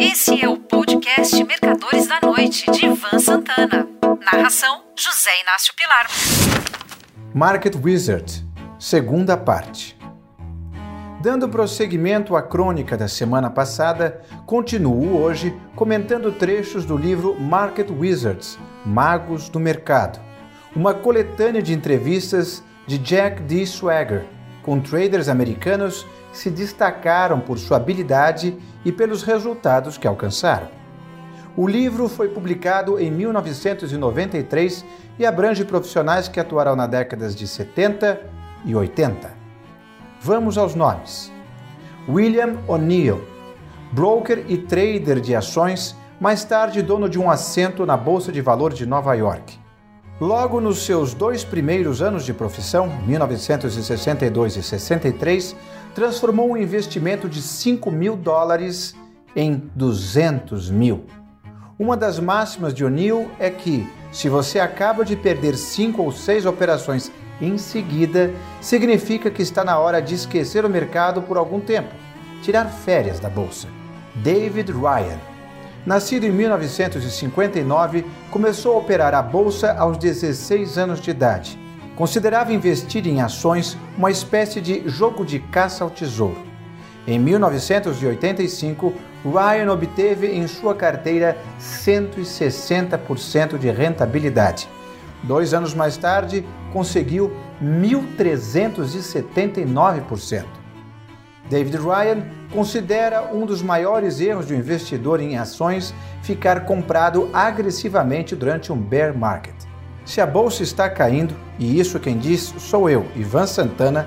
Esse é o podcast Mercadores da Noite, de Ivan Santana. Narração: José Inácio Pilar. Market Wizard, segunda parte. Dando prosseguimento à crônica da semana passada, continuo hoje comentando trechos do livro Market Wizards Magos do Mercado, uma coletânea de entrevistas de Jack D. Swagger com traders americanos que se destacaram por sua habilidade e pelos resultados que alcançaram. O livro foi publicado em 1993 e abrange profissionais que atuaram na décadas de 70 e 80. Vamos aos nomes. William O'Neill, broker e trader de ações, mais tarde dono de um assento na Bolsa de Valores de Nova York. Logo nos seus dois primeiros anos de profissão, 1962 e 63, transformou um investimento de 5 mil dólares em 200 mil. Uma das máximas de O'Neill é que, se você acaba de perder cinco ou seis operações em seguida, significa que está na hora de esquecer o mercado por algum tempo, tirar férias da bolsa. David Ryan. Nascido em 1959, começou a operar a bolsa aos 16 anos de idade. Considerava investir em ações uma espécie de jogo de caça ao tesouro. Em 1985, Ryan obteve em sua carteira 160% de rentabilidade. Dois anos mais tarde, conseguiu 1.379%. David Ryan considera um dos maiores erros de um investidor em ações ficar comprado agressivamente durante um bear market. Se a bolsa está caindo, e isso quem diz sou eu, Ivan Santana,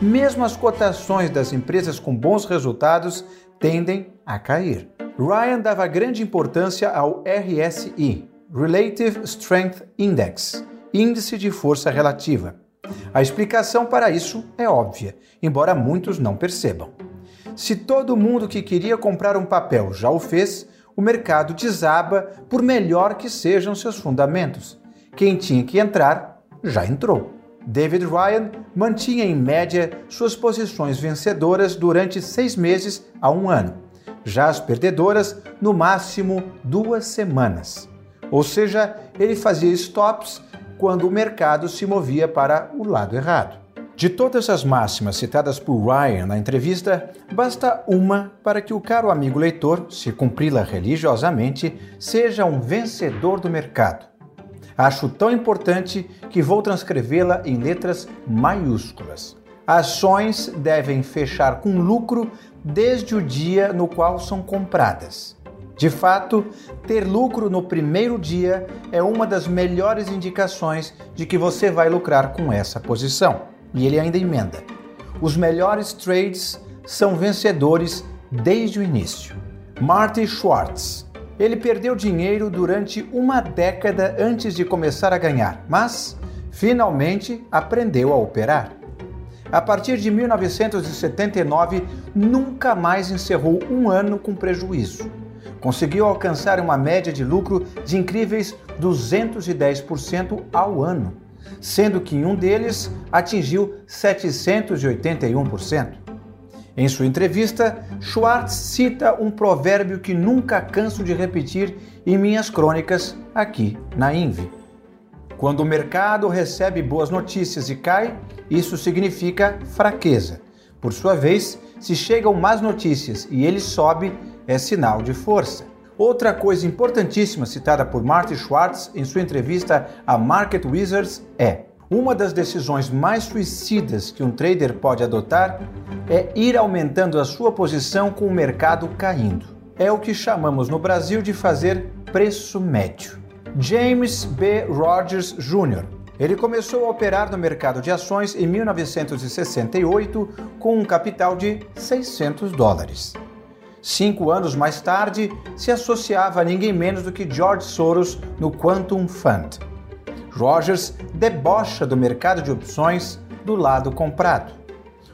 mesmo as cotações das empresas com bons resultados tendem a cair. Ryan dava grande importância ao RSI, Relative Strength Index, índice de força relativa. A explicação para isso é óbvia, embora muitos não percebam. Se todo mundo que queria comprar um papel já o fez, o mercado desaba por melhor que sejam seus fundamentos. Quem tinha que entrar já entrou. David Ryan mantinha em média suas posições vencedoras durante seis meses a um ano, já as perdedoras, no máximo duas semanas. Ou seja, ele fazia stops quando o mercado se movia para o lado errado. De todas as máximas citadas por Ryan na entrevista, basta uma para que o caro amigo leitor, se cumpri-la religiosamente, seja um vencedor do mercado. Acho tão importante que vou transcrevê-la em letras maiúsculas. Ações devem fechar com lucro desde o dia no qual são compradas. De fato, ter lucro no primeiro dia é uma das melhores indicações de que você vai lucrar com essa posição. E ele ainda emenda: os melhores trades são vencedores desde o início. Marty Schwartz. Ele perdeu dinheiro durante uma década antes de começar a ganhar, mas finalmente aprendeu a operar. A partir de 1979, nunca mais encerrou um ano com prejuízo conseguiu alcançar uma média de lucro de incríveis 210% ao ano, sendo que um deles atingiu 781%. Em sua entrevista, Schwartz cita um provérbio que nunca canso de repetir em minhas crônicas aqui na Inve. Quando o mercado recebe boas notícias e cai, isso significa fraqueza. Por sua vez, se chegam más notícias e ele sobe, é sinal de força. Outra coisa importantíssima citada por Marty Schwartz em sua entrevista a Market Wizards é: uma das decisões mais suicidas que um trader pode adotar é ir aumentando a sua posição com o mercado caindo. É o que chamamos no Brasil de fazer preço médio. James B. Rogers Jr. Ele começou a operar no mercado de ações em 1968 com um capital de 600 dólares. Cinco anos mais tarde, se associava a ninguém menos do que George Soros no Quantum Fund. Rogers debocha do mercado de opções do lado comprado.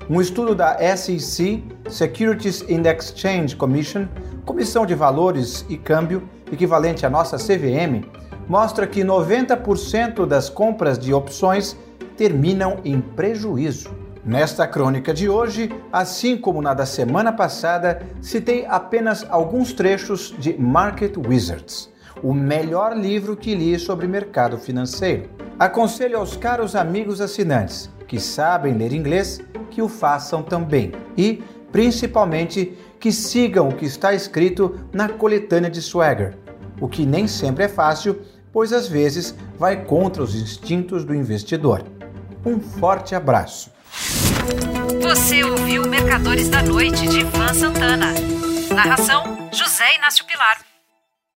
Um estudo da SEC, Securities and Exchange Commission, Comissão de Valores e Câmbio, equivalente à nossa CVM, mostra que 90% das compras de opções terminam em prejuízo. Nesta crônica de hoje, assim como na da semana passada, citei apenas alguns trechos de Market Wizards, o melhor livro que li sobre mercado financeiro. Aconselho aos caros amigos assinantes que sabem ler inglês que o façam também e, principalmente, que sigam o que está escrito na coletânea de Swagger, o que nem sempre é fácil, pois às vezes vai contra os instintos do investidor. Um forte abraço. Você ouviu Mercadores da Noite de Ivan Santana. Narração: José Inácio Pilar.